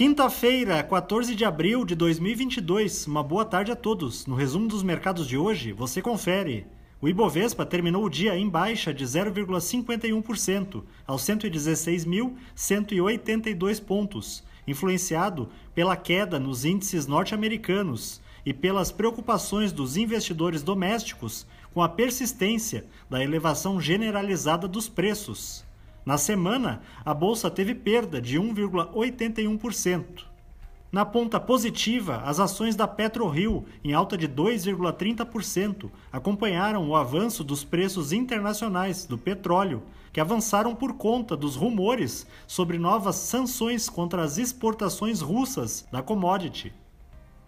Quinta-feira, 14 de abril de 2022. Uma boa tarde a todos. No resumo dos mercados de hoje, você confere. O Ibovespa terminou o dia em baixa de 0,51%, aos 116.182 pontos, influenciado pela queda nos índices norte-americanos e pelas preocupações dos investidores domésticos com a persistência da elevação generalizada dos preços. Na semana, a bolsa teve perda de 1,81%. Na ponta positiva, as ações da PetroRio, em alta de 2,30%, acompanharam o avanço dos preços internacionais do petróleo, que avançaram por conta dos rumores sobre novas sanções contra as exportações russas da commodity.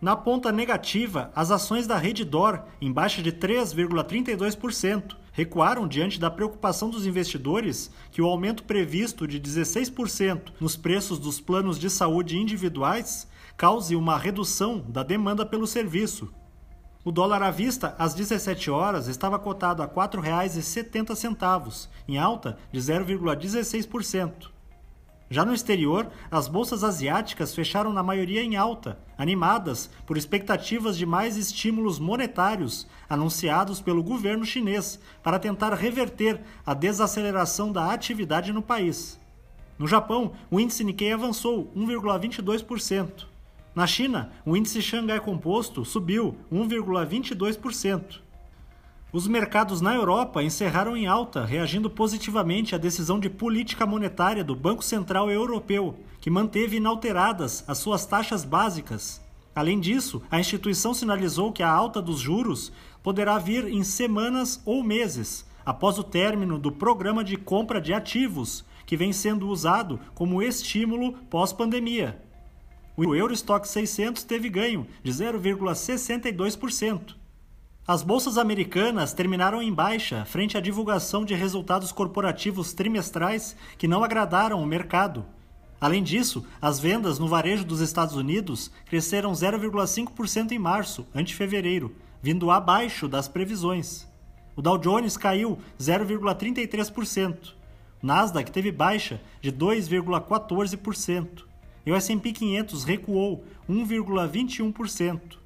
Na ponta negativa, as ações da Reddor, em baixa de 3,32%, recuaram diante da preocupação dos investidores que o aumento previsto de 16% nos preços dos planos de saúde individuais cause uma redução da demanda pelo serviço. O dólar à vista, às 17 horas, estava cotado a R$ 4,70, em alta de 0,16%. Já no exterior, as bolsas asiáticas fecharam na maioria em alta, animadas por expectativas de mais estímulos monetários anunciados pelo governo chinês para tentar reverter a desaceleração da atividade no país. No Japão, o índice Nikkei avançou 1,22%. Na China, o índice Xangai Composto subiu 1,22%. Os mercados na Europa encerraram em alta, reagindo positivamente à decisão de política monetária do Banco Central Europeu, que manteve inalteradas as suas taxas básicas. Além disso, a instituição sinalizou que a alta dos juros poderá vir em semanas ou meses, após o término do programa de compra de ativos, que vem sendo usado como estímulo pós-pandemia. O Eurostock 600 teve ganho de 0,62%. As bolsas americanas terminaram em baixa frente à divulgação de resultados corporativos trimestrais que não agradaram o mercado. Além disso, as vendas no varejo dos Estados Unidos cresceram 0,5% em março, ante fevereiro, vindo abaixo das previsões. O Dow Jones caiu 0,33%. O Nasdaq teve baixa de 2,14%. E o S&P 500 recuou 1,21%.